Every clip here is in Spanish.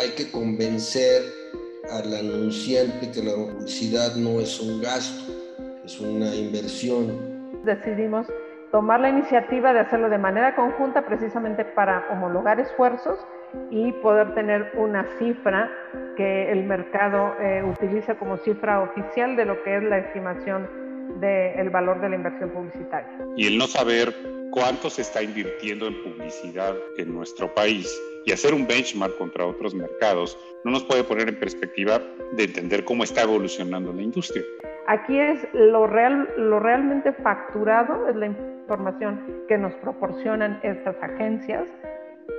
Hay que convencer al anunciante que la publicidad no es un gasto, es una inversión. Decidimos tomar la iniciativa de hacerlo de manera conjunta precisamente para homologar esfuerzos y poder tener una cifra que el mercado eh, utiliza como cifra oficial de lo que es la estimación del valor de la inversión publicitaria. Y el no saber cuánto se está invirtiendo en publicidad en nuestro país y hacer un benchmark contra otros mercados no nos puede poner en perspectiva de entender cómo está evolucionando la industria. Aquí es lo, real, lo realmente facturado, es la información que nos proporcionan estas agencias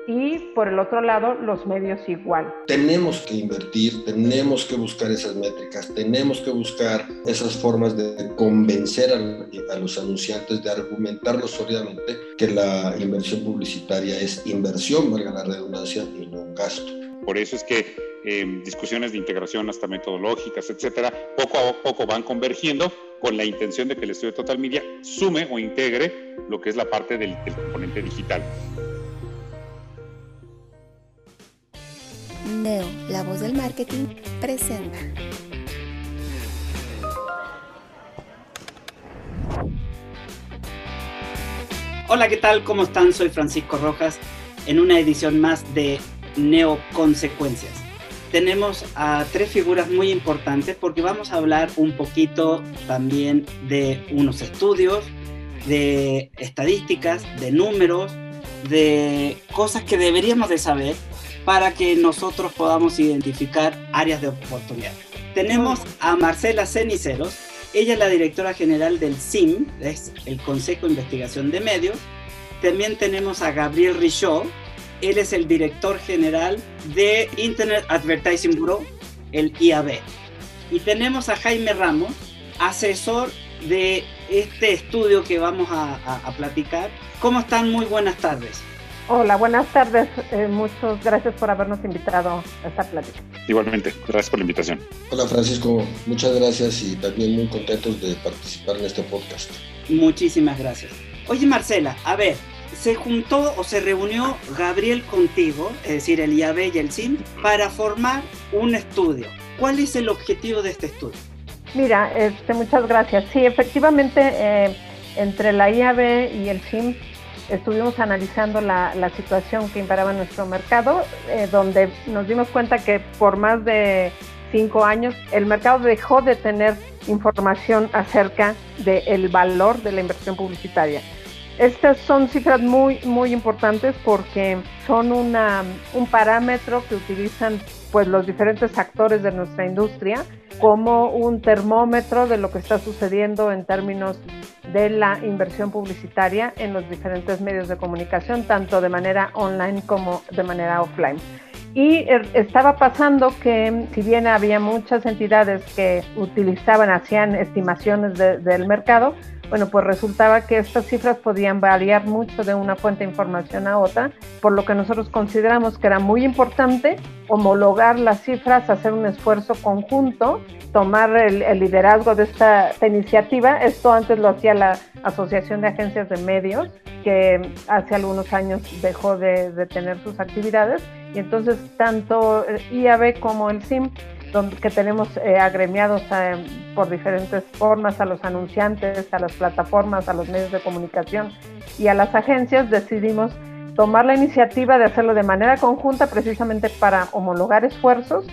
y por el otro lado los medios igual. Tenemos que invertir, tenemos que buscar esas métricas, tenemos que buscar esas formas de convencer a, a los anunciantes, de argumentarlos sólidamente que la inversión publicitaria es inversión, valga la redundancia, y no un gasto. Por eso es que eh, discusiones de integración hasta metodológicas, etcétera, poco a poco van convergiendo con la intención de que el estudio Total Media sume o integre lo que es la parte del, del componente digital. Neo, la voz del marketing, presenta. Hola, ¿qué tal? ¿Cómo están? Soy Francisco Rojas en una edición más de Neo Consecuencias. Tenemos a tres figuras muy importantes porque vamos a hablar un poquito también de unos estudios, de estadísticas, de números, de cosas que deberíamos de saber para que nosotros podamos identificar áreas de oportunidad. Tenemos a Marcela Ceniceros, ella es la directora general del CIM, es el Consejo de Investigación de Medios. También tenemos a Gabriel Richaud, él es el director general de Internet Advertising Bureau, el IAB. Y tenemos a Jaime Ramos, asesor de este estudio que vamos a, a, a platicar. ¿Cómo están? Muy buenas tardes. Hola, buenas tardes. Eh, muchas gracias por habernos invitado a esta plática. Igualmente, gracias por la invitación. Hola Francisco, muchas gracias y también muy contentos de participar en este podcast. Muchísimas gracias. Oye Marcela, a ver, se juntó o se reunió Gabriel contigo, es decir, el IAB y el CIM, para formar un estudio. ¿Cuál es el objetivo de este estudio? Mira, este, muchas gracias. Sí, efectivamente, eh, entre la IAB y el CIM estuvimos analizando la, la, situación que imperaba en nuestro mercado, eh, donde nos dimos cuenta que por más de cinco años el mercado dejó de tener información acerca del valor de la inversión publicitaria. Estas son cifras muy, muy importantes porque son una, un parámetro que utilizan pues, los diferentes actores de nuestra industria como un termómetro de lo que está sucediendo en términos de la inversión publicitaria en los diferentes medios de comunicación, tanto de manera online como de manera offline. Y estaba pasando que si bien había muchas entidades que utilizaban, hacían estimaciones de, del mercado, bueno, pues resultaba que estas cifras podían variar mucho de una fuente de información a otra, por lo que nosotros consideramos que era muy importante homologar las cifras, hacer un esfuerzo conjunto, tomar el, liderazgo de esta, iniciativa. Esto antes lo hacía la Asociación de Agencias de Medios, que hace algunos años dejó de, de tener sus actividades. Y entonces tanto IAB como el CIM donde, que tenemos eh, agremiados a, por diferentes formas a los anunciantes, a las plataformas, a los medios de comunicación y a las agencias, decidimos tomar la iniciativa de hacerlo de manera conjunta precisamente para homologar esfuerzos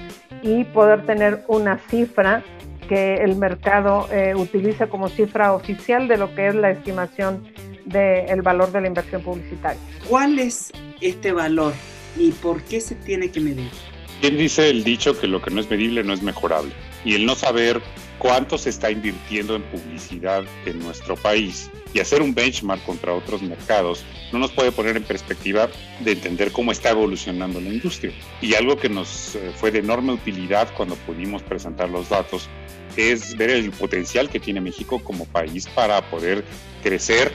y poder tener una cifra que el mercado eh, utilice como cifra oficial de lo que es la estimación del valor de la inversión publicitaria. ¿Cuál es este valor y por qué se tiene que medir? ¿Quién dice el dicho que lo que no es medible no es mejorable? y el no saber cuánto se está invirtiendo en publicidad en nuestro país y hacer un benchmark contra otros mercados no nos puede poner en perspectiva de entender cómo está evolucionando la industria. Y algo que nos eh, fue de enorme utilidad cuando pudimos presentar los datos es ver el potencial que tiene México como país para poder crecer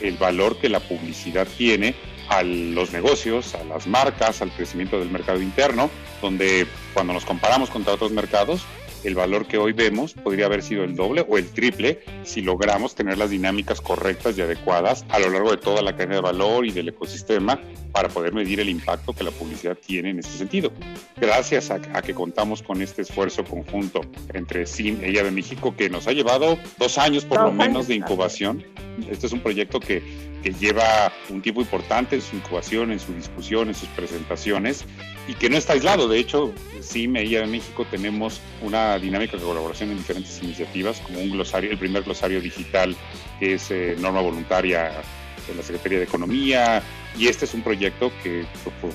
el valor que la publicidad tiene a los negocios, a las marcas, al crecimiento del mercado interno, donde cuando nos comparamos contra otros mercados, el valor que hoy vemos podría haber sido el doble o el triple si logramos tener las dinámicas correctas y adecuadas a lo largo de toda la cadena de valor y del ecosistema para poder medir el impacto que la publicidad tiene en este sentido. Gracias a, que contamos con este esfuerzo conjunto entre SIM e de México que nos ha llevado dos años por lo menos de incubación. Este es un proyecto que que lleva un tiempo importante en su incubación, en su discusión, en sus presentaciones y que no está aislado. De hecho, sí, MEIA de México tenemos una dinámica de colaboración en diferentes iniciativas, como un glosario, el primer glosario digital que es eh, norma voluntaria de la Secretaría de Economía, y este es un proyecto que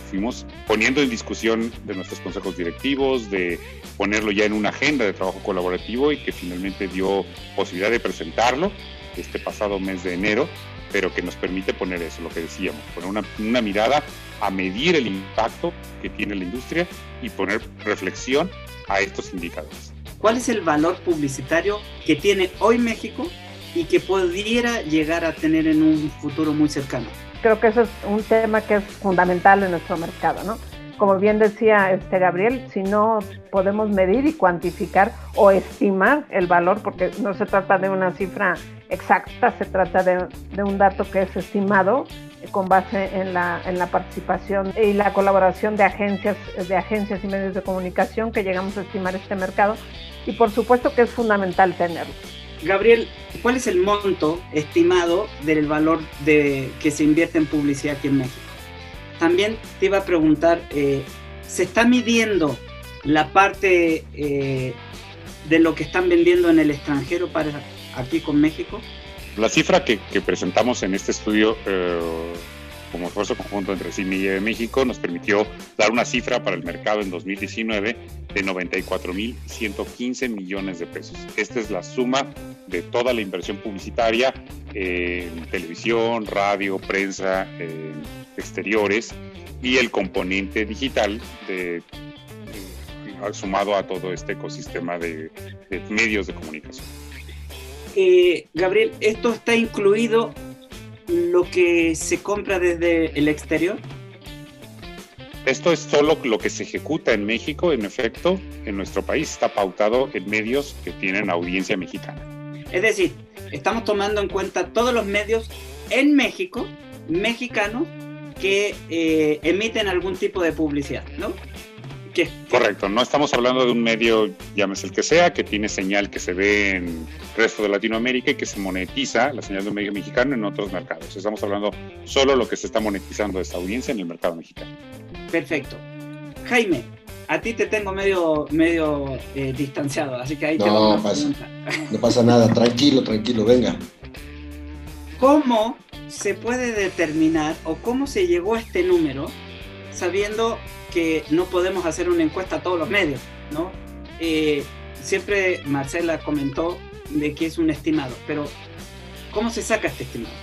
fuimos poniendo en discusión de nuestros consejos directivos, de ponerlo ya en una agenda de trabajo colaborativo y que finalmente dio posibilidad de presentarlo este pasado mes de enero pero que nos permite poner eso, lo que decíamos, poner una, una mirada a medir el impacto que tiene la industria y poner reflexión a estos indicadores. ¿Cuál es el valor publicitario que tiene hoy México y que pudiera llegar a tener en un futuro muy cercano? Creo que eso es un tema que es fundamental en nuestro mercado, ¿no? Como bien decía este Gabriel, si no podemos medir y cuantificar o estimar el valor, porque no se trata de una cifra exacta, se trata de, un dato que es estimado con base en la, en la participación y la colaboración de agencias, de agencias y medios de comunicación que llegamos a estimar este mercado y por supuesto que es fundamental tenerlo. Gabriel, ¿cuál es el monto estimado del valor de, que se invierte en publicidad aquí en México? También te iba a preguntar, eh, ¿se está midiendo la parte eh, de lo que están vendiendo en el extranjero para aquí con México? La cifra que, presentamos en este estudio eh, como esfuerzo conjunto entre CIMI y México nos permitió dar una cifra para el mercado en 2019 de 94.115 millones de pesos. Esta es la suma de toda la inversión publicitaria en televisión, radio, prensa, exteriores y el componente digital de, sumado a todo este ecosistema de medios de comunicación. Eh, Gabriel, ¿esto está incluido lo que se compra desde el exterior? Esto es solo lo que se ejecuta en México, en efecto, en nuestro país está pautado en medios que tienen audiencia mexicana. Es decir, estamos tomando en cuenta todos los medios en México, mexicanos, que eh, emiten algún tipo de publicidad, ¿no? Correcto, no estamos hablando de un medio, llámese el que sea, que tiene señal que se ve en el resto de Latinoamérica y que se monetiza la señal de un medio mexicano en otros mercados. Estamos hablando solo lo que se está monetizando de esta audiencia en el mercado mexicano. Perfecto. Jaime, a ti te tengo medio, medio eh, distanciado, así que ahí no, te a pasa, No pasa nada, tranquilo, tranquilo, venga. ¿Cómo se puede determinar o cómo se llegó a este número sabiendo que no podemos hacer una encuesta a todos los medios, ¿no? Eh, siempre Marcela comentó de que es un estimado, pero ¿cómo se saca este estimado?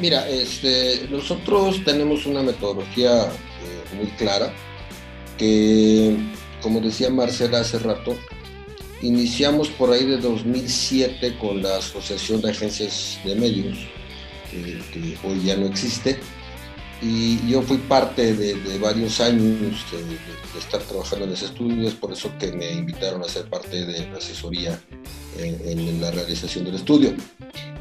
Mira, este, nosotros tenemos una metodología eh, muy clara que, como decía Marcela hace rato, iniciamos por ahí de 2007 con la Asociación de Agencias de Medios, que hoy ya no existe, y yo fui parte de, varios años de, estar trabajando en ese estudio, es por eso que me invitaron a ser parte de la asesoría en, la realización del estudio.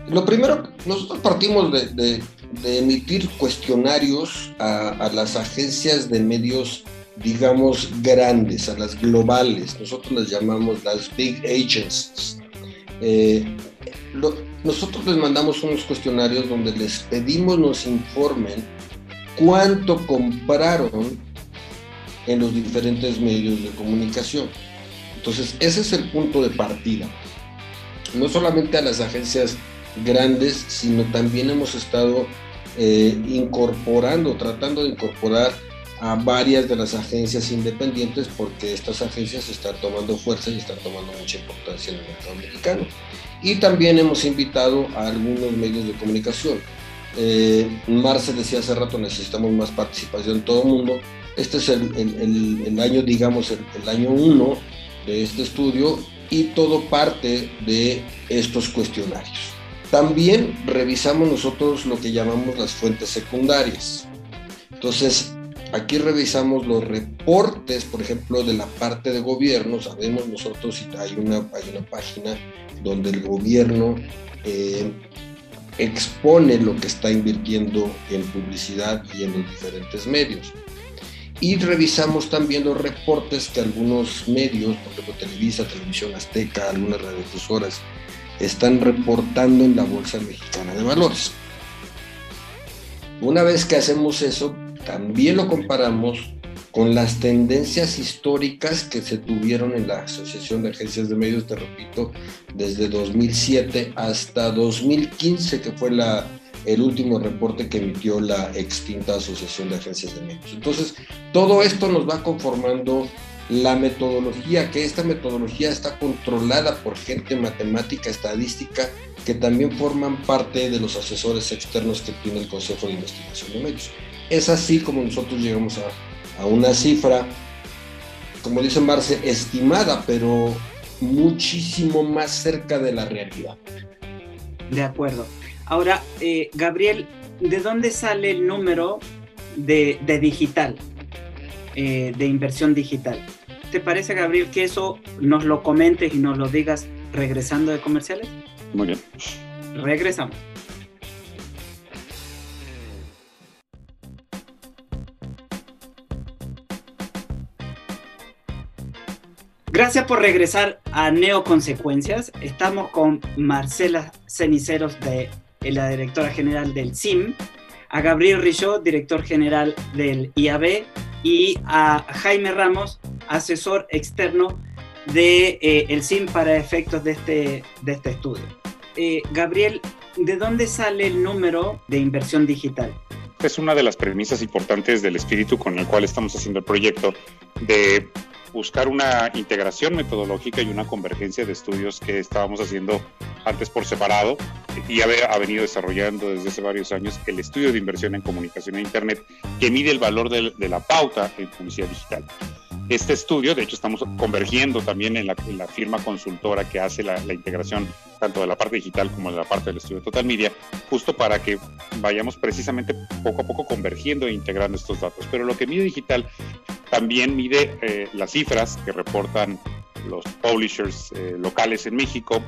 Lo primero, nosotros partimos de, emitir cuestionarios a, las agencias de medios, digamos, grandes, a las globales, nosotros las llamamos las big agencies. Eh, nosotros les mandamos unos cuestionarios donde les pedimos nos informen cuánto compraron en los diferentes medios de comunicación. Entonces, ese es el punto de partida. No solamente a las agencias grandes, sino también hemos estado eh, incorporando, tratando de incorporar a varias de las agencias independientes porque estas agencias están tomando fuerza y están tomando mucha importancia en el mercado mexicano. Y también hemos invitado a algunos medios de comunicación. Eh, Marce decía hace rato, necesitamos más participación todo el mundo. Este es el, año, digamos, el, el año uno de este estudio y todo parte de estos cuestionarios. También revisamos nosotros lo que llamamos las fuentes secundarias. Entonces, aquí revisamos los reportes, por ejemplo, de la parte de gobierno. Sabemos nosotros si hay una, hay una página donde el gobierno eh, expone lo que está invirtiendo en publicidad y en los diferentes medios. Y revisamos también los reportes que algunos medios, por ejemplo Televisa, Televisión Azteca, algunas radiofusoras, están reportando en la Bolsa Mexicana de Valores. Una vez que hacemos eso, también lo comparamos con las tendencias históricas que se tuvieron en la Asociación de Agencias de Medios, te repito, desde 2007 hasta 2015, que fue la, el último reporte que emitió la extinta Asociación de Agencias de Medios. Entonces, todo esto nos va conformando la metodología, que esta metodología está controlada por gente matemática, estadística, que también forman parte de los asesores externos que tiene el Consejo de Investigación de Medios. Es así como nosotros llegamos a, una cifra, como dice Marce, estimada, pero muchísimo más cerca de la realidad. De acuerdo. Ahora, eh, Gabriel, ¿de dónde sale el número de, digital, eh, de inversión digital? ¿Te parece, Gabriel, que eso nos lo comentes y nos lo digas regresando de comerciales? Muy bien. Regresamos. Gracias por regresar a Neoconsecuencias. Estamos con Marcela Ceniceros, de, la directora general del CIM, a Gabriel Richaud, director general del IAB, y a Jaime Ramos, asesor externo de eh, CIM para efectos de este, de este estudio. Eh, Gabriel, ¿de dónde sale el número de inversión digital? Es una de las premisas importantes del espíritu con el cual estamos haciendo el proyecto de buscar una integración metodológica y una convergencia de estudios que estábamos haciendo antes por separado y ha venido desarrollando desde hace varios años el estudio de inversión en comunicación e Internet que mide el valor de, de la pauta en publicidad digital este estudio. De hecho, estamos convergiendo también en la, firma consultora que hace la, integración tanto de la parte digital como de la parte del estudio Total Media, justo para que vayamos precisamente poco a poco convergiendo e integrando estos datos. Pero lo que mide digital también mide eh, las cifras que reportan los publishers eh, locales en México,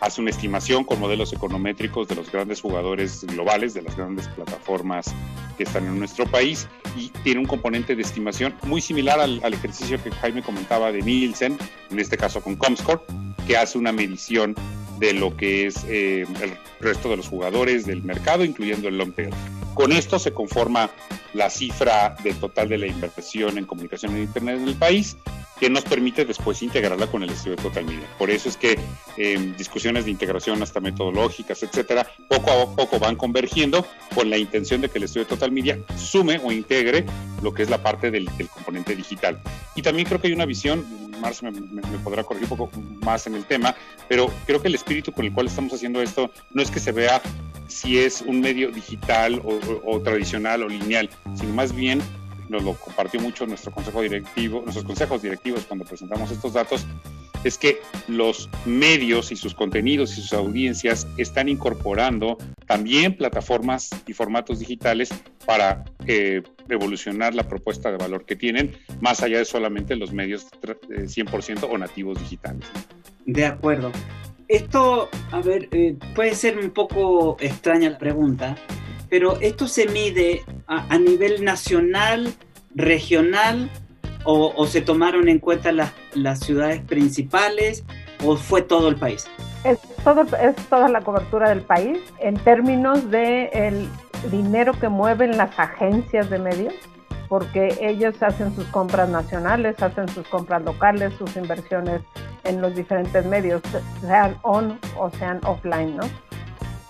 hace una estimación con modelos econométricos de los grandes jugadores globales, de las grandes plataformas que están en nuestro país y tiene un componente de estimación muy similar al, ejercicio que Jaime comentaba de Nielsen, en este caso con Comscore, que hace una medición de lo que es eh, el resto de los jugadores del mercado, incluyendo el long tail. Con esto se conforma la cifra del total de la inversión en comunicación en Internet en el país que nos permite después integrarla con el estudio de Total Media. Por eso es que eh, discusiones de integración hasta metodológicas, etcétera, poco a poco van convergiendo con la intención de que el estudio de Total Media sume o integre lo que es la parte del, componente digital. Y también creo que hay una visión, Marcio me, podrá corregir un poco más en el tema, pero creo que el espíritu con el cual estamos haciendo esto no es que se vea si es un medio digital o tradicional o lineal, sino más bien nos lo compartió mucho nuestro consejo directivo, nuestros consejos directivos cuando presentamos estos datos, es que los medios y sus contenidos y sus audiencias están incorporando también plataformas y formatos digitales para eh, evolucionar la propuesta de valor que tienen, más allá de solamente los medios 100% o nativos digitales. De acuerdo. Esto, a ver, eh, puede ser un poco extraña la pregunta, pero esto se mide a, nivel nacional, regional, o, se tomaron en cuenta las ciudades principales, o fue todo el país? Es, toda la cobertura del país en términos de dinero que mueven las agencias de medios, porque ellos hacen sus compras nacionales, hacen sus compras locales, sus inversiones en los diferentes medios, sean on o sean offline, ¿no?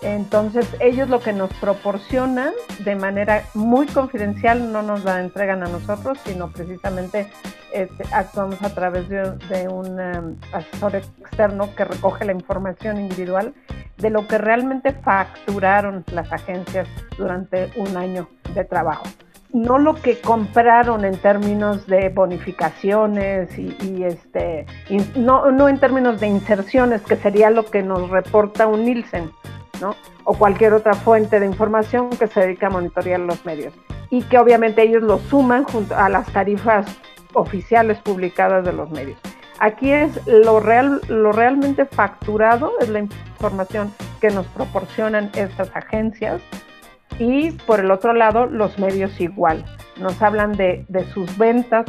Entonces ellos lo que nos proporcionan de manera muy confidencial no nos la entregan a nosotros, sino precisamente este, actuamos a través de, un um, asesor externo que recoge la información individual de lo que realmente facturaron las agencias durante un año de trabajo. No lo que compraron en términos de bonificaciones y, este no, no en términos de inserciones que sería lo que nos reporta un Nielsen ¿no? o cualquier otra fuente de información que se dedica a monitorear los medios y que obviamente ellos lo suman junto a las tarifas oficiales publicadas de los medios. Aquí es lo real, lo realmente facturado es la información que nos proporcionan estas agencias y por el otro lado los medios igual. Nos hablan de, sus ventas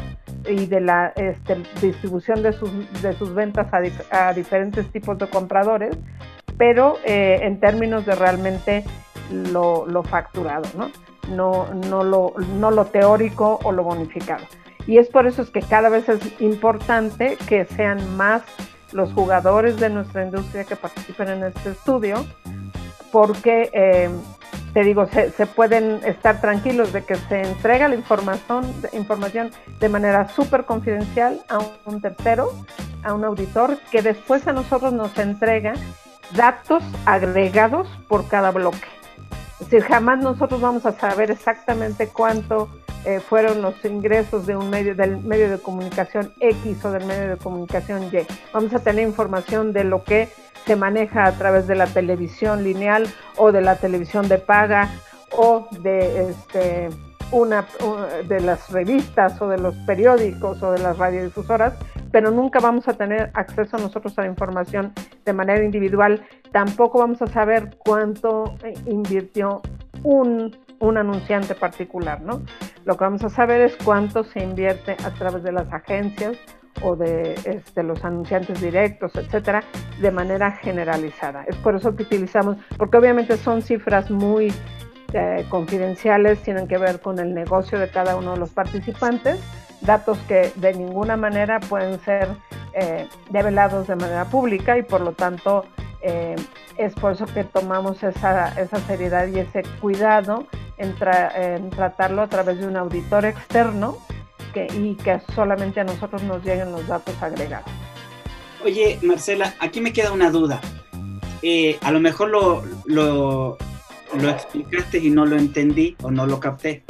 y de la este, distribución de sus, de sus ventas a, diferentes tipos de compradores, pero eh, en términos de realmente lo, facturado, ¿no? No, no, lo, no lo teórico o lo bonificado. Y es por eso es que cada vez es importante que sean más los jugadores de nuestra industria que participen en este estudio, porque eh, te digo, se, pueden estar tranquilos de que se entrega la información, información de manera súper confidencial a un, tercero, a un auditor, que después a nosotros nos entrega datos agregados por cada bloque. Es decir, jamás nosotros vamos a saber exactamente cuánto eh, fueron los ingresos de un medio, del medio de comunicación X o del medio de comunicación Y. Vamos a tener información de lo que se maneja a través de la televisión lineal o de la televisión de paga o de este, una de las revistas o de los periódicos o de las radiodifusoras, pero nunca vamos a tener acceso nosotros a la información de manera individual. Tampoco vamos a saber cuánto invirtió un, un anunciante particular, ¿no? Lo que vamos a saber es cuánto se invierte a través de las agencias o de este, los anunciantes directos, etcétera, de manera generalizada. Es por eso que utilizamos, porque obviamente son cifras muy eh, confidenciales, tienen que ver con el negocio de cada uno de los participantes, datos que de ninguna manera pueden ser eh, develados de manera pública y por lo tanto eh, es por eso que tomamos esa, esa seriedad y ese cuidado en, tratarlo a través de un auditor externo y que solamente a nosotros nos lleguen los datos agregados. Oye, Marcela, aquí me queda una duda. A lo mejor lo, lo, explicaste y no lo entendí o no lo capté.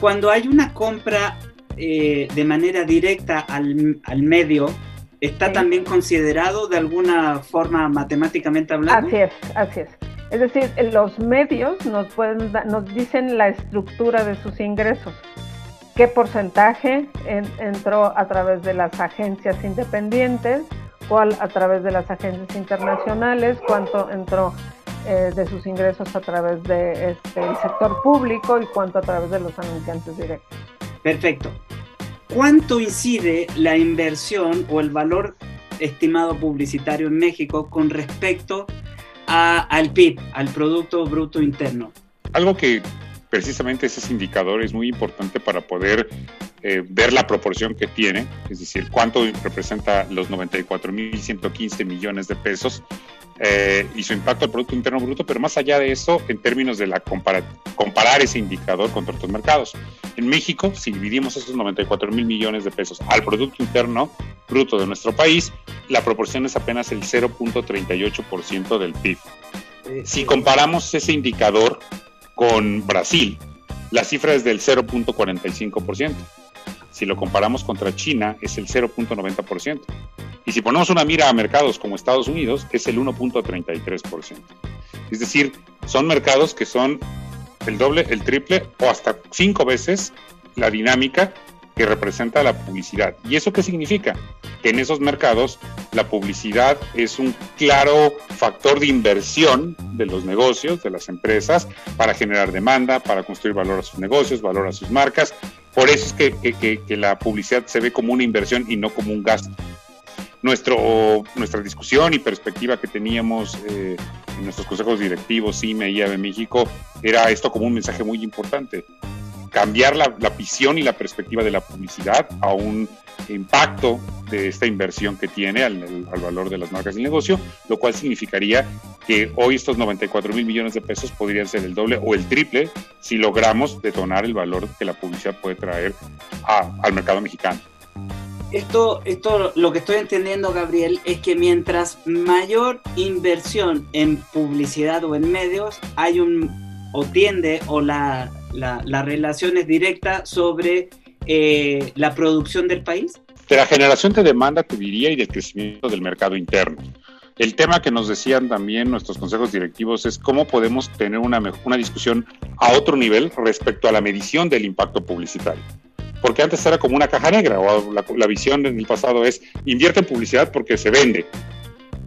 Cuando hay una compra eh, de manera directa al, al medio, ¿está también considerado de alguna forma matemáticamente hablando? Así es, así es. Es decir, los medios nos, pueden, nos dicen la estructura de sus ingresos qué porcentaje entró a través de las agencias independientes, cuál a través de las agencias internacionales, cuánto entró eh, de sus ingresos a través del este, sector público y cuánto a través de los anunciantes directos. Perfecto. ¿Cuánto incide la inversión o el valor estimado publicitario en México con respecto al PIB, al Producto Bruto Interno? Algo que precisamente ese indicador es muy importante para poder eh, ver la proporción que tiene, es decir, cuánto representa los 94.115 millones de pesos eh, y su impacto al Producto Interno Bruto, pero más allá de eso, en términos de la comparar ese indicador contra otros mercados. En México, si dividimos esos 94 mil millones de pesos al Producto Interno Bruto de nuestro país, la proporción es apenas el 0.38% del PIB. Si comparamos ese indicador con Brasil, la cifra es del 0.45%. Si lo comparamos contra China, es el 0.90%. Y si ponemos una mira a mercados como Estados Unidos, es el 1.33%. Es decir, son mercados que son el doble, el triple o hasta cinco veces la dinámica que representa la publicidad. ¿Y eso qué significa? Que en esos mercados la publicidad es un claro factor de inversión de los negocios, de las empresas, para generar demanda, para construir valor a sus negocios, valor a sus marcas. Por eso es que, que, la publicidad se ve como una inversión y no como un gasto. Nuestro, nuestra discusión y perspectiva que teníamos eh, en nuestros consejos directivos, CIME y AVE México, era esto como un mensaje muy importante cambiar la, visión y la perspectiva de la publicidad a un impacto de esta inversión que tiene al, valor de las marcas del negocio, lo cual significaría que hoy estos 94 mil millones de pesos podrían ser el doble o el triple si logramos detonar el valor que la publicidad puede traer al mercado mexicano. Esto, esto lo que estoy entendiendo, Gabriel, es que mientras mayor inversión en publicidad o en medios, hay un, o tiende, o la, la, relación es directa sobre eh, la producción del país. De la generación de demanda, te diría, y del crecimiento del mercado interno. El tema que nos decían también nuestros consejos directivos es cómo podemos tener una, una discusión a otro nivel respecto a la medición del impacto publicitario porque antes era como una caja negra, o la, visión en el pasado es invierte en publicidad porque se vende.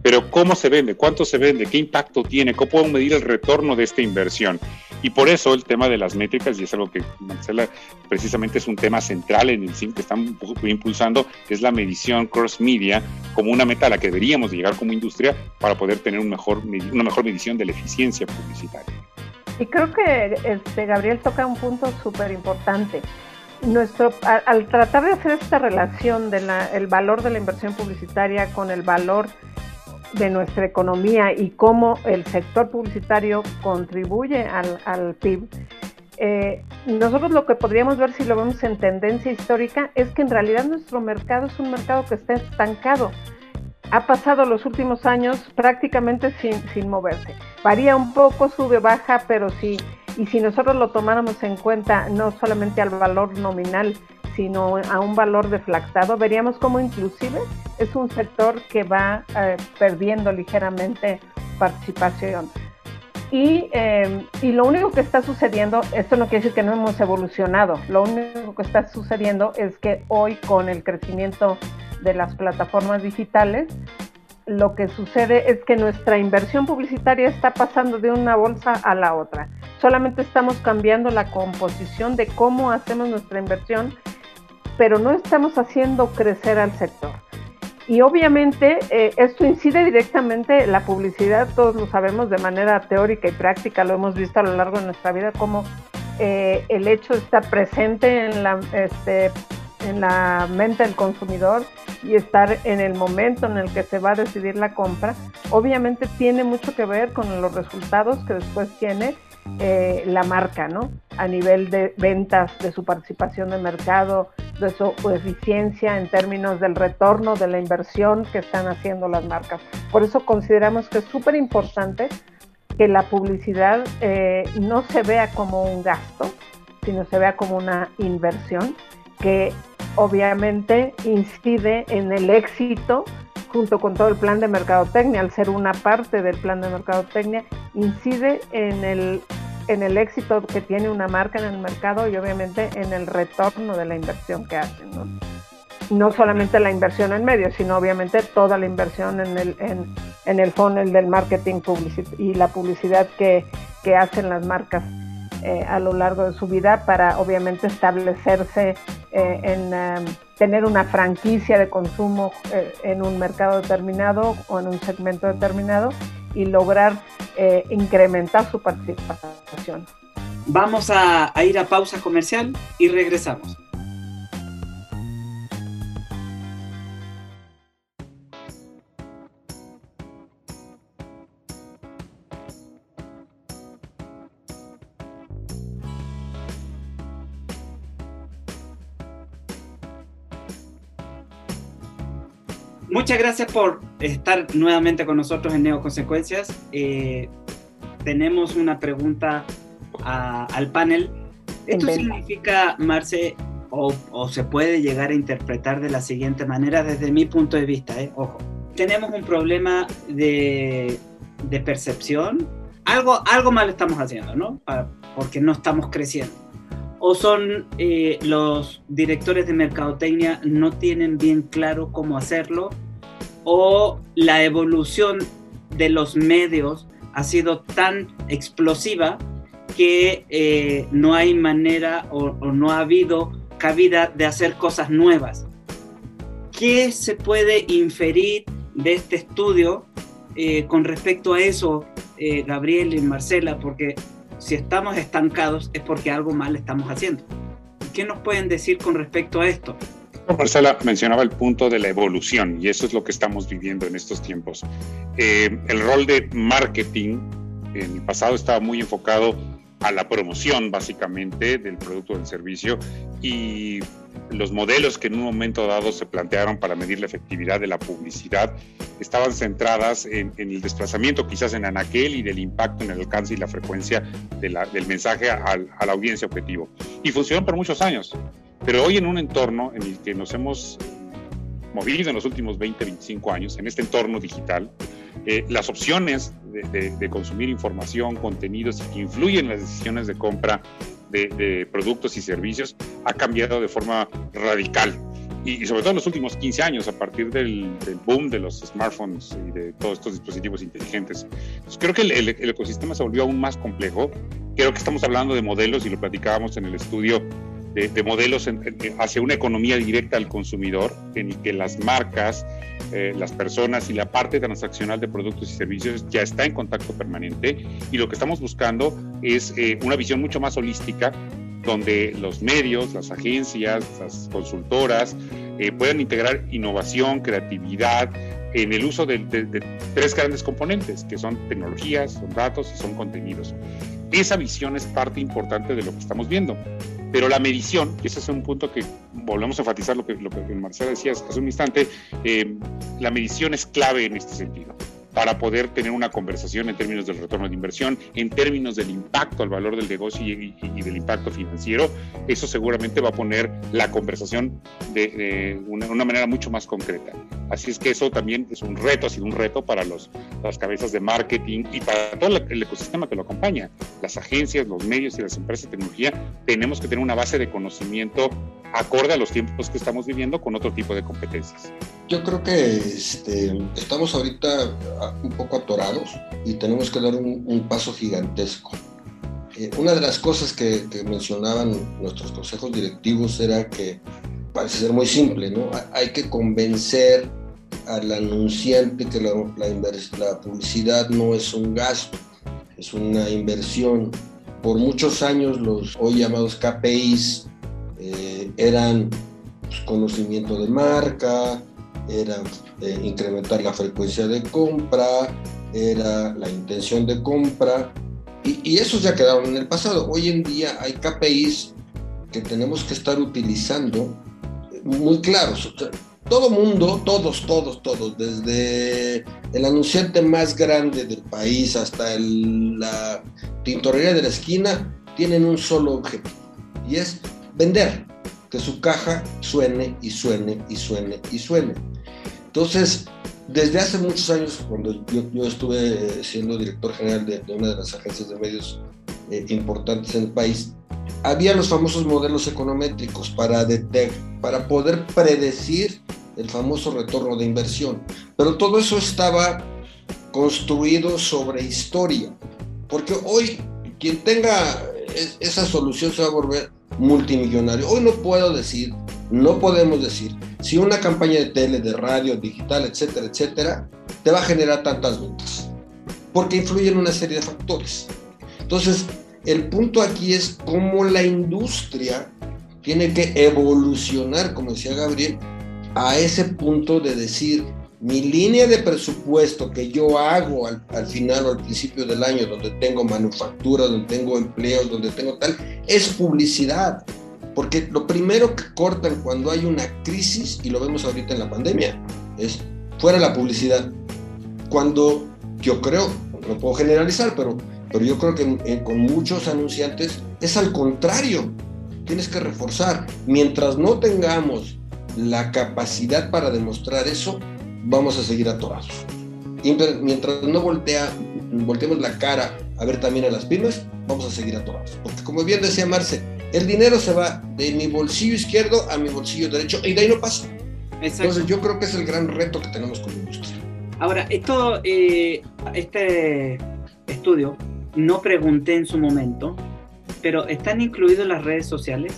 Pero ¿cómo se vende? ¿Cuánto se vende? ¿Qué impacto tiene? ¿Cómo podemos medir el retorno de esta inversión? Y por eso el tema de las métricas, y es algo que Marcela precisamente es un tema central en el CIM que están impulsando, es la medición cross media como una meta a la que deberíamos llegar como industria para poder tener una mejor medición de la eficiencia publicitaria. Y creo que este, Gabriel toca un punto súper importante nuestro, al, tratar de hacer esta relación del el valor de la inversión publicitaria con el valor de nuestra economía y cómo el sector publicitario contribuye al, PIB, eh, nosotros lo que podríamos ver si lo vemos en tendencia histórica es que en realidad nuestro mercado es un mercado que está estancado. Ha pasado los últimos años prácticamente sin, sin moverse. Varía un poco, sube, baja, pero sí. Y si nosotros lo tomáramos en cuenta no solamente al valor nominal, sino a un valor deflactado, veríamos como inclusive es un sector que va eh, perdiendo ligeramente participación. Y, eh, y, lo único que está sucediendo, esto no quiere decir que no hemos evolucionado, lo único que está sucediendo es que hoy con el crecimiento de las plataformas digitales, lo que sucede es que nuestra inversión publicitaria está pasando de una bolsa a la otra. Solamente estamos cambiando la composición de cómo hacemos nuestra inversión, pero no estamos haciendo crecer al sector. Y obviamente eh, esto incide directamente la publicidad, todos lo sabemos de manera teórica y práctica, lo hemos visto a lo largo de nuestra vida, como eh, el hecho está presente en la, este, en la mente del consumidor y estar en el momento en el que se va a decidir la compra, obviamente tiene mucho que ver con los resultados que después tiene eh, la marca, ¿no? A nivel de ventas, de su participación de mercado, de su eficiencia en términos del retorno de la inversión que están haciendo las marcas. Por eso consideramos que es súper importante que la publicidad eh, no se vea como un gasto, sino se vea como una inversión que obviamente incide en el éxito junto con todo el plan de mercadotecnia, al ser una parte del plan de mercadotecnia, incide en el, en el éxito que tiene una marca en el mercado y obviamente en el retorno de la inversión que hacen. ¿no? no solamente la inversión en medios, sino obviamente toda la inversión en el, en, en el funnel del marketing y la publicidad que, que hacen las marcas eh, a lo largo de su vida para obviamente establecerse eh, en em, tener una franquicia de consumo eh, en un mercado determinado o en un segmento determinado y lograr incrementar su participación. Vamos a ir a pausa comercial y regresamos. Muchas gracias por estar nuevamente con nosotros en Neoconsecuencias. Eh, tenemos una pregunta al panel. ¿Esto significa, Marce, o, se puede llegar a interpretar de la siguiente manera desde mi punto de vista? Eh? Ojo, tenemos un problema de, percepción. Algo, algo mal estamos haciendo, ¿no? porque no estamos creciendo o son eh, los directores de mercadotecnia no tienen bien claro cómo hacerlo o la evolución de los medios ha sido tan explosiva que eh, no hay manera o, no ha habido cabida de hacer cosas nuevas. ¿Qué se puede inferir de este estudio eh, con respecto a eso, eh, Gabriel y Marcela? Porque si estamos estancados es porque algo mal estamos haciendo. ¿Qué nos pueden decir con respecto a esto? Marcela mencionaba el punto de la evolución y eso es lo que estamos viviendo en estos tiempos. Eh, el rol de marketing en el pasado estaba muy enfocado a la promoción básicamente del producto o del servicio y los modelos que en un momento dado se plantearon para medir la efectividad de la publicidad estaban centradas en, el desplazamiento quizás en anaquel y del impacto en el alcance y la frecuencia del mensaje a la audiencia objetivo. Y funcionó por muchos años. Pero hoy en un entorno en el que nos hemos movido en los últimos 20, 25 años, en este entorno digital, eh, las opciones de, consumir información, contenidos que influyen en las decisiones de compra de, productos y servicios ha cambiado de forma radical. Y, sobre todo en los últimos 15 años, a partir del, boom de los smartphones y de todos estos dispositivos inteligentes. creo que el, el ecosistema se volvió aún más complejo. Creo que estamos hablando de modelos, y lo platicábamos en el estudio, de, modelos hacia una economía directa al consumidor, en que las marcas, eh, las personas y la parte transaccional de productos y servicios ya está en contacto permanente y lo que estamos buscando es eh, una visión mucho más holística donde los medios, las agencias, las consultoras eh, puedan integrar innovación, creatividad, en el uso de, de, tres grandes componentes, que son tecnologías, son datos y son contenidos. Esa visión es parte importante de lo que estamos viendo. Pero la medición, y ese es un punto que volvemos a enfatizar lo que, Marcela decía hace un instante, eh, la medición es clave en este sentido para poder tener una conversación en términos del retorno de inversión, en términos del impacto al valor del negocio y, del impacto financiero, eso seguramente va a poner la conversación de, una, manera mucho más concreta. Así es que eso también es un reto, ha sido un reto para los, las cabezas de marketing y para todo el ecosistema que lo acompaña. Las agencias, los medios y las empresas de tecnología tenemos que tener una base de conocimiento acorde a los tiempos que estamos viviendo con otro tipo de competencias. Yo creo que este, estamos ahorita un poco atorados y tenemos que dar un, paso gigantesco. Eh, una de las cosas que, mencionaban nuestros consejos directivos era que parece ser muy simple, ¿no? Hay que convencer al anunciante que la, la, publicidad no es un gasto, es una inversión. Por muchos años los hoy llamados KPIs eh, eran pues, conocimiento de marca, era eh, incrementar la frecuencia de compra, era la intención de compra, y, esos ya quedaron en el pasado. Hoy en día hay KPIs que tenemos que estar utilizando muy claros. todo mundo, todos, todos, todos, desde el anunciante más grande del país hasta la tintorería de la esquina, tienen un solo objetivo, y es vender, que su caja suene y suene y suene y suene. Entonces, desde hace muchos años, cuando yo, estuve siendo director general de, una de las agencias de medios eh, importantes en el país, había los famosos modelos econométricos para, para poder predecir el famoso retorno de inversión. Pero todo eso estaba construido sobre historia, porque hoy quien tenga esa solución se va a volver multimillonario. Hoy no puedo decir, no podemos decir si una campaña de tele, de radio, digital, etcétera, etcétera, te va a generar tantas ventas. Porque influyen una serie de factores. Entonces, el punto aquí es cómo la industria tiene que evolucionar, como decía Gabriel, a ese punto de decir, mi línea de presupuesto que yo hago al, al, final o al principio del año, donde tengo manufactura, donde tengo empleos, donde tengo tal, es publicidad. Porque lo primero que cortan cuando hay una crisis, y lo vemos ahorita en la pandemia, es fuera la publicidad. Cuando yo creo, no puedo generalizar, pero, pero yo creo que con muchos anunciantes es al contrario. Tienes que reforzar. Mientras no tengamos la capacidad para demostrar eso, vamos a seguir atorados. Mientras no voltea, volteemos la cara a ver también a las pymes, vamos a seguir atorados. Porque como bien decía Marce, el dinero se va de mi bolsillo izquierdo a mi bolsillo derecho y de ahí no pasa. Entonces yo creo que es el gran reto que tenemos como industria. Ahora, esto, eh, este estudio, no pregunté en su momento, pero ¿están incluidos las redes sociales?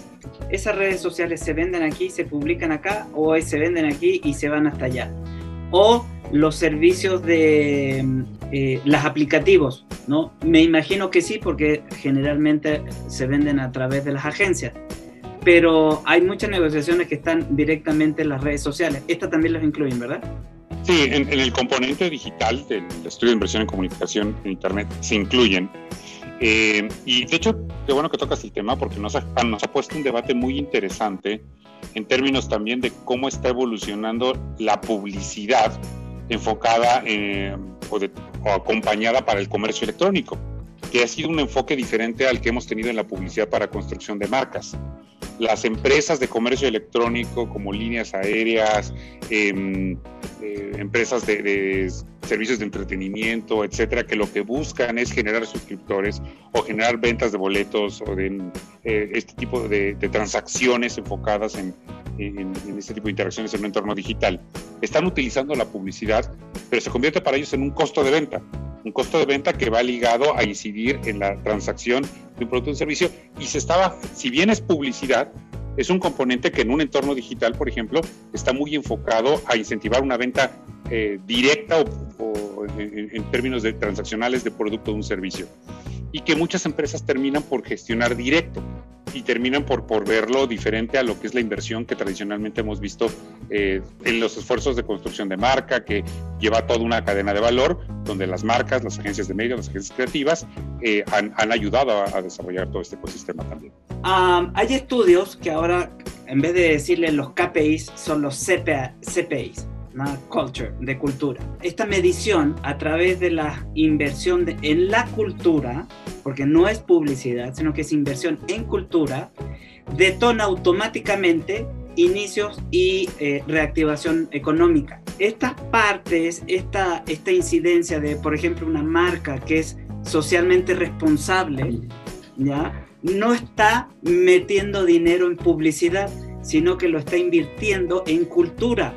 ¿Esas redes sociales se venden aquí, se publican acá o se venden aquí y se van hasta allá? ¿O los servicios de eh, aplicativos, ¿no? Me imagino que sí, porque generalmente se venden a través de las agencias. pero hay muchas negociaciones que están directamente en las redes sociales. Estas también las incluyen, ¿verdad? Sí, en, el componente digital del estudio de inversión en comunicación en Internet se incluyen. Eh, y de hecho, qué bueno que tocas el tema porque nos ha puesto un debate muy interesante en términos también de cómo está evolucionando la publicidad enfocada eh, o, acompañada para el comercio electrónico, que ha sido un enfoque diferente al que hemos tenido en la publicidad para construcción de marcas. Las empresas de comercio electrónico como líneas aéreas, em, eh, empresas de, servicios de entretenimiento, etcétera, que lo que buscan es generar suscriptores o generar ventas de boletos o de eh, este tipo de, transacciones enfocadas en, en, este tipo de interacciones en un entorno digital. Están utilizando la publicidad, pero se convierte para ellos en un costo de venta un costo de venta que va ligado a incidir en la transacción de un producto o un servicio y se estaba, si bien es publicidad, es un componente que en un entorno digital, por ejemplo, está muy enfocado a incentivar una venta eh, directa o, en, términos de transaccionales de producto o un servicio y que muchas empresas terminan por gestionar directo y terminan por, por verlo diferente a lo que es la inversión que tradicionalmente hemos visto eh, en los esfuerzos de construcción de marca, que lleva toda una cadena de valor, donde las marcas, las agencias de medios, las agencias creativas eh, han, han, ayudado a, desarrollar todo este ecosistema también. hay estudios que ahora, en vez de decirle los KPIs, son los CPA, CPIs culture, de cultura. Esta medición a través de la inversión en la cultura, porque no es publicidad, sino que es inversión en cultura, detona automáticamente inicios y eh, reactivación económica. Estas partes, esta, esta incidencia de, por ejemplo, una marca que es socialmente responsable, ¿ya? no está metiendo dinero en publicidad, sino que lo está invirtiendo en cultura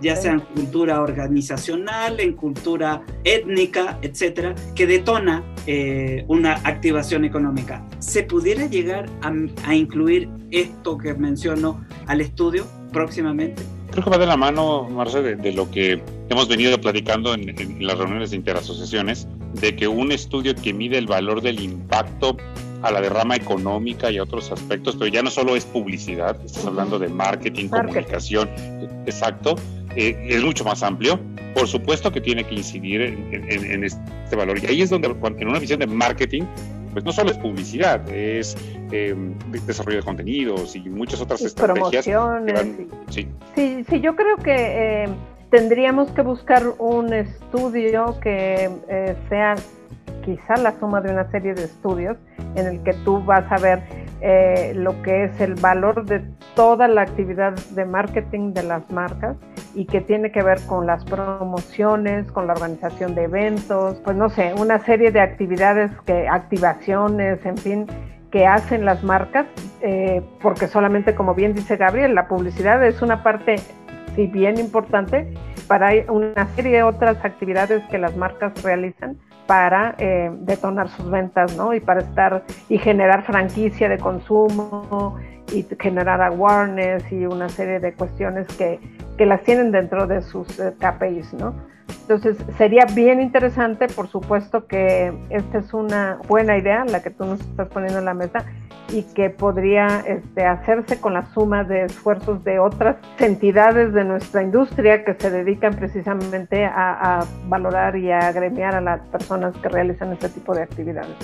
ya sea en cultura organizacional, en cultura étnica, etcétera, que detona eh, una activación económica. ¿Se pudiera llegar a, incluir esto que menciono al estudio próximamente? Creo que va de la mano, Marce, de, lo que hemos venido platicando en, en las reuniones de interasociaciones, de que un estudio que mide el valor del impacto a la derrama económica y a otros aspectos, pero ya no solo es publicidad, estás hablando de marketing, comunicación, exacto, eh, es mucho más amplio. Por supuesto que tiene que incidir en, este valor. Y ahí es donde, en una visión de marketing, pues no solo es publicidad, es em, desarrollo de contenidos y muchas otras estrategias. Promociones. sí. sí. sí, yo creo que eh, tendríamos que buscar un estudio que eh, sea quizá la suma de una serie de estudios en el que tú vas a ver eh, lo que es el valor de toda la actividad de marketing de las marcas y que tiene que ver con las promociones, con la organización de eventos, pues no sé, una serie de actividades, que, activaciones, en fin, que hacen las marcas, eh, porque solamente, como bien dice Gabriel, la publicidad es una parte, si bien importante, para una serie de otras actividades que las marcas realizan para eh, detonar sus ventas, ¿no? Y para estar y generar franquicia de consumo y generar awareness y una serie de cuestiones que, que las tienen dentro de sus eh, KPIs, ¿no? Entonces, sería bien interesante, por supuesto que esta es una buena idea, la que tú nos estás poniendo en la mesa, y que podría este, hacerse con la suma de esfuerzos de otras entidades de nuestra industria que se dedican precisamente a, valorar y a agremiar a las personas que realizan este tipo de actividades.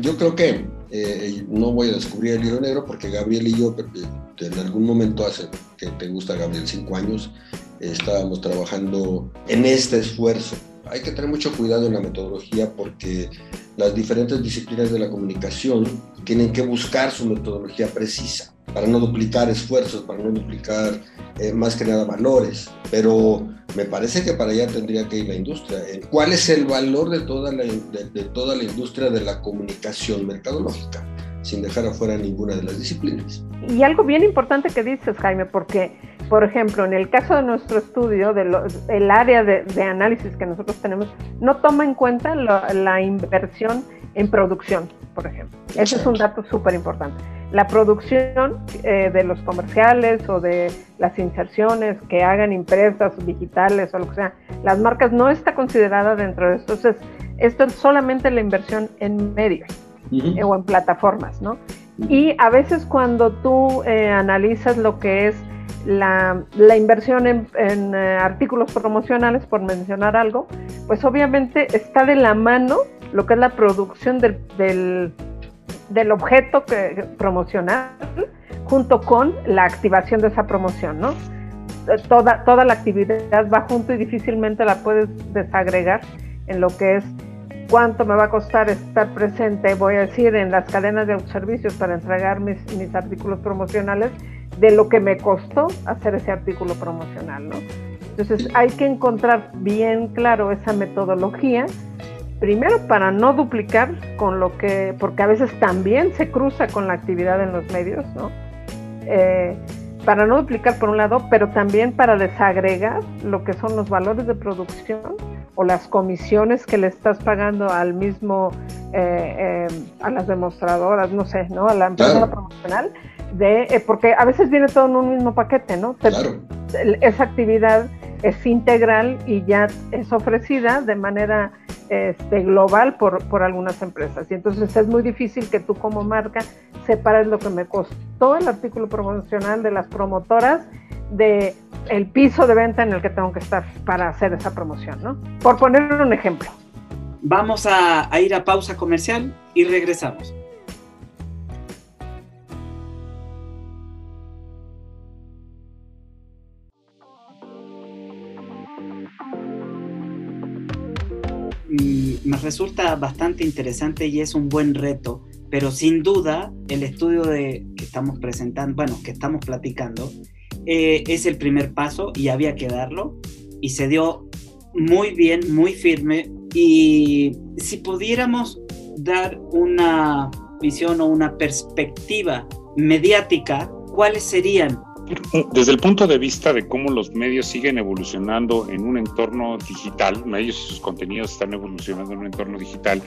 Yo creo que eh, no voy a descubrir el libro negro porque Gabriel y yo eh, en algún momento hace que te gusta Gabriel cinco años estábamos trabajando en este esfuerzo. Hay que tener mucho cuidado en la metodología porque las diferentes disciplinas de la comunicación tienen que buscar su metodología precisa para no duplicar esfuerzos, para no duplicar eh, más que nada valores. Pero me parece que para allá tendría que ir la industria. ¿Cuál es el valor de toda la, de toda la industria de la comunicación mercadológica? sin dejar afuera ninguna de las disciplinas. Y algo bien importante que dices, Jaime, porque, por ejemplo, en el caso de nuestro estudio, de el área de, análisis que nosotros tenemos, no toma en cuenta la inversión en producción, por ejemplo. Ese es un dato súper importante. La producción eh, de los comerciales o de las inserciones que hagan impresas, digitales o lo que sea, las marcas no está considerada dentro de esto. Entonces, esto es solamente la inversión en medios. Eh, o en plataformas, ¿no? Y a veces cuando tú eh, analizas lo que es la, inversión en, eh, artículos promocionales, por mencionar algo, pues obviamente está de la mano lo que es la producción del, del, objeto que, promocional junto con la activación de esa promoción, ¿no? Toda, toda la actividad va junto y difícilmente la puedes desagregar en lo que es cuánto me va a costar estar presente, voy a decir, en las cadenas de autoservicios para entregar mis, mis artículos promocionales, de lo que me costó hacer ese artículo promocional, ¿no? Entonces hay que encontrar bien claro esa metodología, primero para no duplicar con lo que, porque a veces también se cruza con la actividad en los medios, ¿no? Eh, para no duplicar por un lado, pero también para desagregar lo que son los valores de producción o las comisiones que le estás pagando al mismo, eh, eh, a las demostradoras, no sé, ¿no? A la empresa promocional, de, eh, porque a veces viene todo en un mismo paquete, ¿no? Esa actividad es integral y ya es ofrecida de manera este, global por, por algunas empresas. Y entonces es muy difícil que tú como marca separes lo que me costó el artículo promocional de las promotoras de el piso de venta en el que tengo que estar para hacer esa promoción, ¿no? Por poner un ejemplo. Vamos a, ir a pausa comercial y regresamos. Me resulta bastante interesante y es un buen reto, pero sin duda el estudio de, que estamos presentando, bueno, que estamos platicando, eh, es el primer paso y había que darlo y se dio muy bien, muy firme y si pudiéramos dar una visión o una perspectiva mediática, ¿cuáles serían? Desde el punto de vista de cómo los medios siguen evolucionando en un entorno digital, medios y sus contenidos están evolucionando en un entorno digital,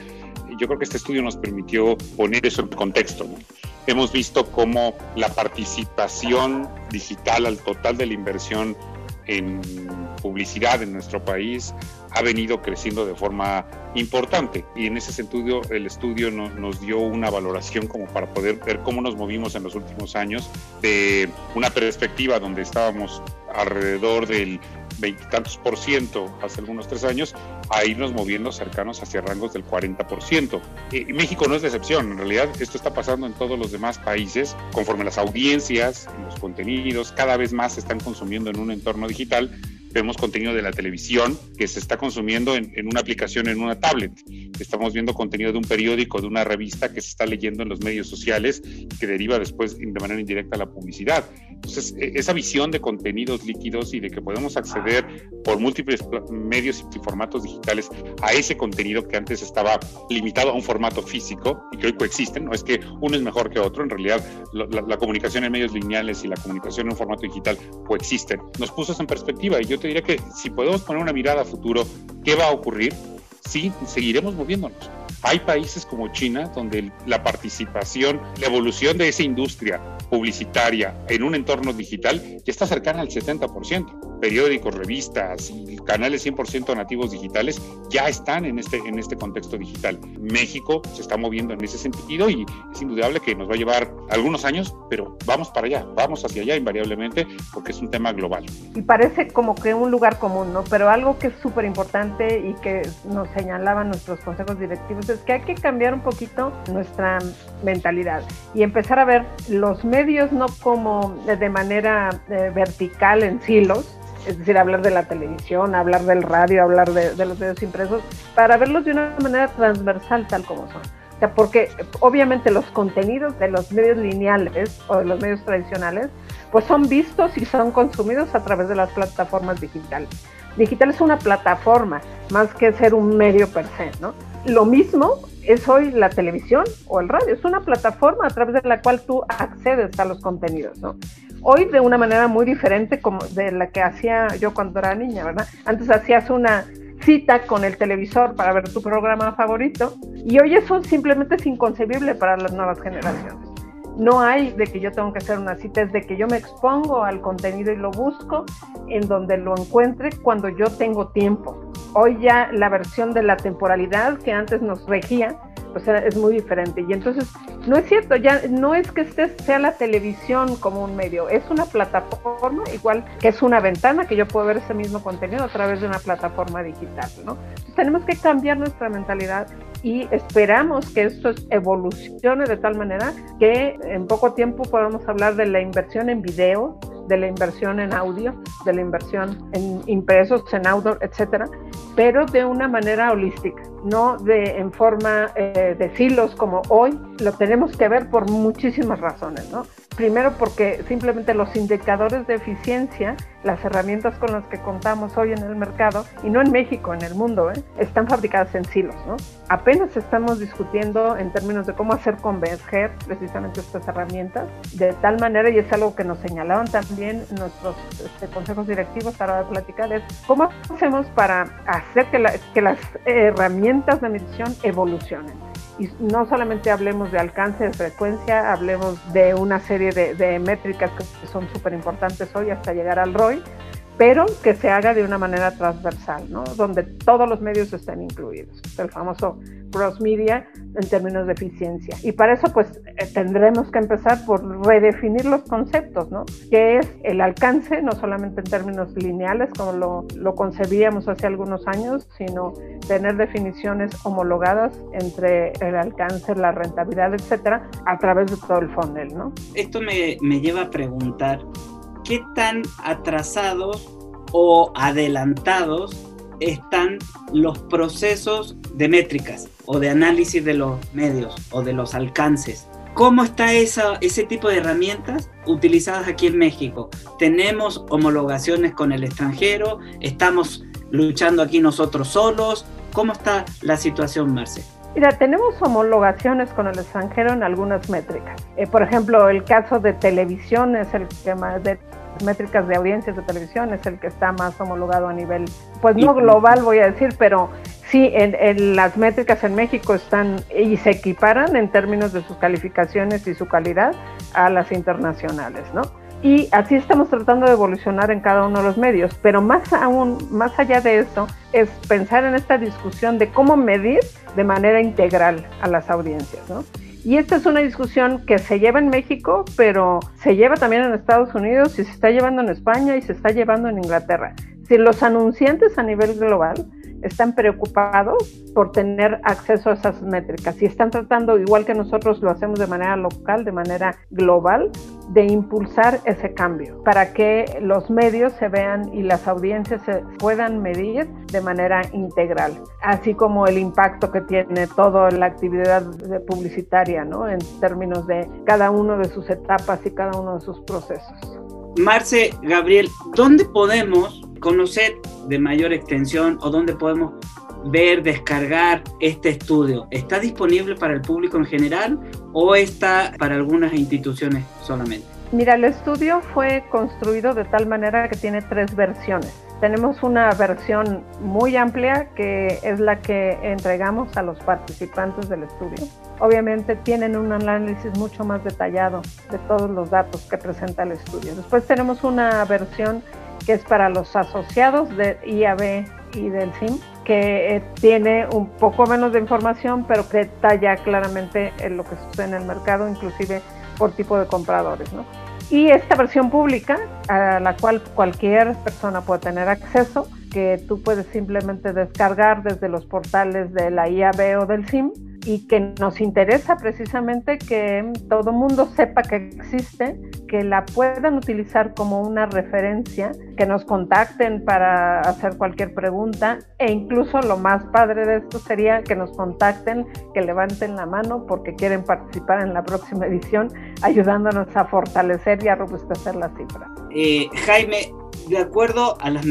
yo creo que este estudio nos permitió poner eso en contexto. Hemos visto cómo la participación digital al total de la inversión en publicidad en nuestro país ha venido creciendo de forma importante y en ese sentido el estudio nos dio una valoración como para poder ver cómo nos movimos en los últimos años de una perspectiva donde estábamos alrededor del veintitantos por ciento hace algunos tres años a irnos moviendo cercanos hacia rangos del 40 por ciento. México no es la excepción, en realidad esto está pasando en todos los demás países, conforme las audiencias, los contenidos cada vez más se están consumiendo en un entorno digital, vemos contenido de la televisión que se está consumiendo en, una aplicación, en una tablet. Estamos viendo contenido de un periódico, de una revista que se está leyendo en los medios sociales, que deriva después de manera indirecta a la publicidad. Entonces, e, esa visión de contenidos líquidos y de que podemos acceder por múltiples medios y formatos digitales a ese contenido que antes estaba limitado a un formato físico y que hoy coexisten, no es que uno es mejor que otro, en realidad la, la comunicación en medios lineales y la comunicación en un formato digital coexisten. Nos puso eso en perspectiva y yo diría que si podemos poner una mirada a futuro, ¿qué va a ocurrir? Sí, seguiremos moviéndonos. Hay países como China donde la participación, la evolución de esa industria publicitaria en un entorno digital ya está cercana al 70% periódicos, revistas y canales 100% nativos digitales ya están en este, en este contexto digital. México se está moviendo en ese sentido y es indudable que nos va a llevar algunos años, pero vamos para allá, vamos hacia allá invariablemente porque es un tema global. Y parece como que un lugar común, ¿no? Pero algo que es súper importante y que nos señalaban nuestros consejos directivos es que hay que cambiar un poquito nuestra mentalidad y empezar a ver los medios no como de manera eh, vertical en silos, es decir, hablar de la televisión, hablar del radio, hablar de, los medios impresos, para verlos de una manera transversal tal como son. O sea, porque obviamente los contenidos de los medios lineales o de los medios tradicionales, pues son vistos y son consumidos a través de las plataformas digitales. Digital es una plataforma, más que ser un medio per se, ¿no? Lo mismo es hoy la televisión o el radio, es una plataforma a través de la cual tú accedes a los contenidos, ¿no? Hoy de una manera muy diferente como de la que hacía yo cuando era niña, ¿verdad? Antes hacías una cita con el televisor para ver tu programa favorito y hoy eso simplemente es inconcebible para las nuevas generaciones. No hay de que yo tengo que hacer una cita, es de que yo me expongo al contenido y lo busco en donde lo encuentre cuando yo tengo tiempo. Hoy ya la versión de la temporalidad que antes nos regía, pues es muy diferente. Y entonces, no es cierto, ya no es que este sea la televisión como un medio, es una plataforma igual que es una ventana que yo puedo ver ese mismo contenido a través de una plataforma digital, ¿no? tenemos que cambiar nuestra mentalidad y esperamos que esto evolucione de tal manera que en poco tiempo podamos hablar de la inversión en video, de la inversión en audio, de la inversión en impresos, en outdoor, etcétera, pero de una manera holística, no de en forma eh, de silos como hoy. Lo tenemos que ver por muchísimas razones, ¿no? Primero porque simplemente los indicadores de eficiencia, las herramientas con las que contamos hoy en el mercado, y no en México, en el mundo, ¿eh? están fabricadas en silos. ¿no? Apenas estamos discutiendo en términos de cómo hacer converger precisamente estas herramientas de tal manera, y es algo que nos señalaban también nuestros este, consejos directivos a la hora de platicar, es cómo hacemos para hacer que las herramientas de medición evolucionen y no solamente hablemos de alcance, de frecuencia, hablemos de una serie de, métricas que son súper importantes hoy hasta llegar al ROI, pero que se haga de una manera transversal, ¿no? donde todos los medios estén incluidos, el famoso cross media en términos de eficiencia. Y para eso pues eh, tendremos que empezar por redefinir los conceptos, ¿no? que es el alcance, no solamente en términos lineales como lo, lo concebíamos hace algunos años, sino tener definiciones homologadas entre el alcance, la rentabilidad, etcétera, a través de todo el funnel. ¿no? Esto me, me lleva a preguntar qué tan atrasados o adelantados están los procesos de métricas o de análisis de los medios o de los alcances. ¿Cómo está ese tipo de herramientas utilizadas aquí en México? ¿Tenemos homologaciones con el extranjero? ¿Estamos luchando aquí nosotros solos? ¿Cómo está la situación, Marce? Mira, tenemos homologaciones con el extranjero en algunas métricas. Eh, por ejemplo, el caso de televisión es el que más de métricas de audiencias de televisión es el que está más homologado a nivel, pues no global voy a decir, pero sí, en, las métricas en México están y se equiparan en términos de sus calificaciones y su calidad a las internacionales, ¿no? Y así estamos tratando de evolucionar en cada uno de los medios, pero más aún, más allá de eso, es pensar en esta discusión de cómo medir de manera integral a las audiencias, ¿no? Y esta es una discusión que se lleva en México, pero se lleva también en Estados Unidos y se está llevando en España y se está llevando en Inglaterra. Si los anunciantes a nivel global están preocupados por tener acceso a esas métricas y están tratando, igual que nosotros lo hacemos de manera local, de manera global, de impulsar ese cambio para que los medios se vean y las audiencias se puedan medir de manera integral, así como el impacto que tiene toda la actividad publicitaria, ¿no? En términos de cada uno de sus etapas y cada uno de sus procesos. Marce, Gabriel, ¿dónde podemos conocer de mayor extensión o dónde podemos ver, descargar este estudio? ¿Está disponible para el público en general o está para algunas instituciones solamente? Mira, el estudio fue construido de tal manera que tiene tres versiones. Tenemos una versión muy amplia que es la que entregamos a los participantes del estudio. Obviamente tienen un análisis mucho más detallado de todos los datos que presenta el estudio. Después tenemos una versión que es para los asociados de IAB y del CIM, que eh, tiene un poco menos de información, pero que detalla claramente lo que sucede en el mercado, inclusive por tipo de compradores. ¿no? Y esta versión pública, a la cual cualquier persona puede tener acceso, que tú puedes simplemente descargar desde los portales de la IAB o del CIM, y que nos interesa precisamente que todo mundo sepa que existe, que la puedan utilizar como una referencia, que nos contacten para hacer cualquier pregunta e incluso lo más padre de esto sería que nos contacten, que levanten la mano porque quieren participar en la próxima edición, ayudándonos a fortalecer y a robustecer la cifra. Eh, Jaime, de acuerdo a las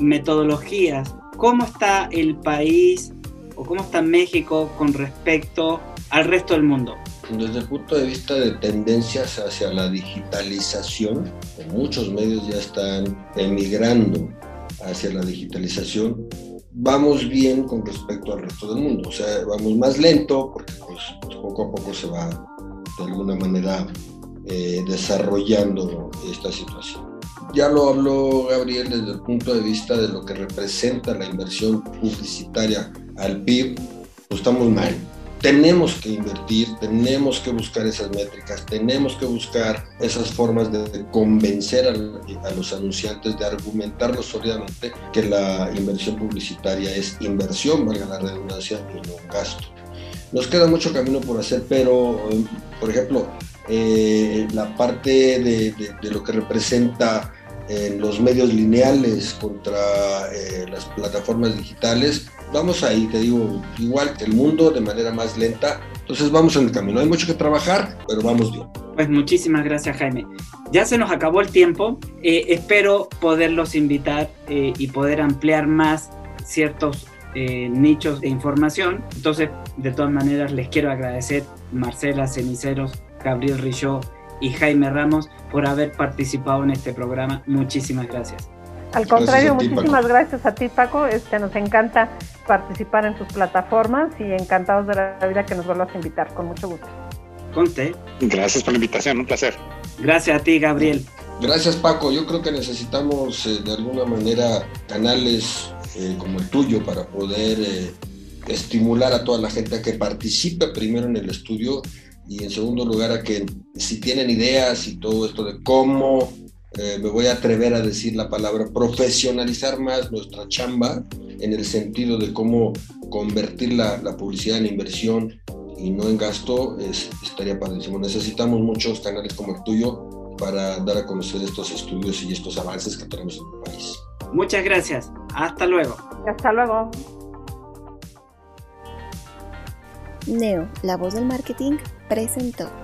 metodologías, ¿cómo está el país o cómo está México con respecto al resto del mundo? Desde el punto de vista de tendencias hacia la digitalización, muchos medios ya están emigrando hacia la digitalización. Vamos bien con respecto al resto del mundo, o sea, vamos más lento porque pues, pues poco a poco se va de alguna manera eh, desarrollando esta situación. Ya lo habló Gabriel desde el punto de vista de lo que representa la inversión publicitaria al PIB, pues estamos mal. tenemos que invertir, tenemos que buscar esas métricas, tenemos que buscar esas formas de convencer a, los anunciantes, de argumentarlos sólidamente que la inversión publicitaria es inversión, valga la redundancia, no gasto. Nos queda mucho camino por hacer, pero, por ejemplo, eh, la parte de, lo que representa en los medios lineales contra eh, las plataformas digitales, vamos ahí, te digo, igual que el mundo, de manera más lenta. Entonces vamos en el camino. Hay mucho que trabajar, pero vamos bien. Pues muchísimas gracias, Jaime. Ya se nos acabó el tiempo. Eh, espero poderlos invitar y poder ampliar más ciertos nichos de información. Entonces, de todas maneras, les quiero agradecer, Marcela Ceniceros, Gabriel Richaud y Jaime Ramos por haber participado en este programa. Muchísimas gracias. Al contrario, muchísimas gracias a ti, Paco. Este, nos encanta participar en tus plataformas y encantados de la vida que nos vuelvas a invitar, con mucho gusto. Conte. Gracias por la invitación, un placer. Gracias a ti, Gabriel. Gracias, Paco. Yo creo que necesitamos eh, de alguna manera canales eh, como el tuyo para poder eh, estimular a toda la gente a que participe primero en el estudio y en segundo lugar a que si tienen ideas y todo esto de cómo eh, me voy a atrever a decir la palabra profesionalizar más nuestra chamba en el sentido de cómo convertir la, la publicidad en inversión y no en gasto, es, estaría padrísimo. Necesitamos muchos canales como el tuyo para dar a conocer estos estudios y estos avances que tenemos en el país. Muchas gracias. Hasta luego. Hasta luego. Neo, la voz del marketing, presentó.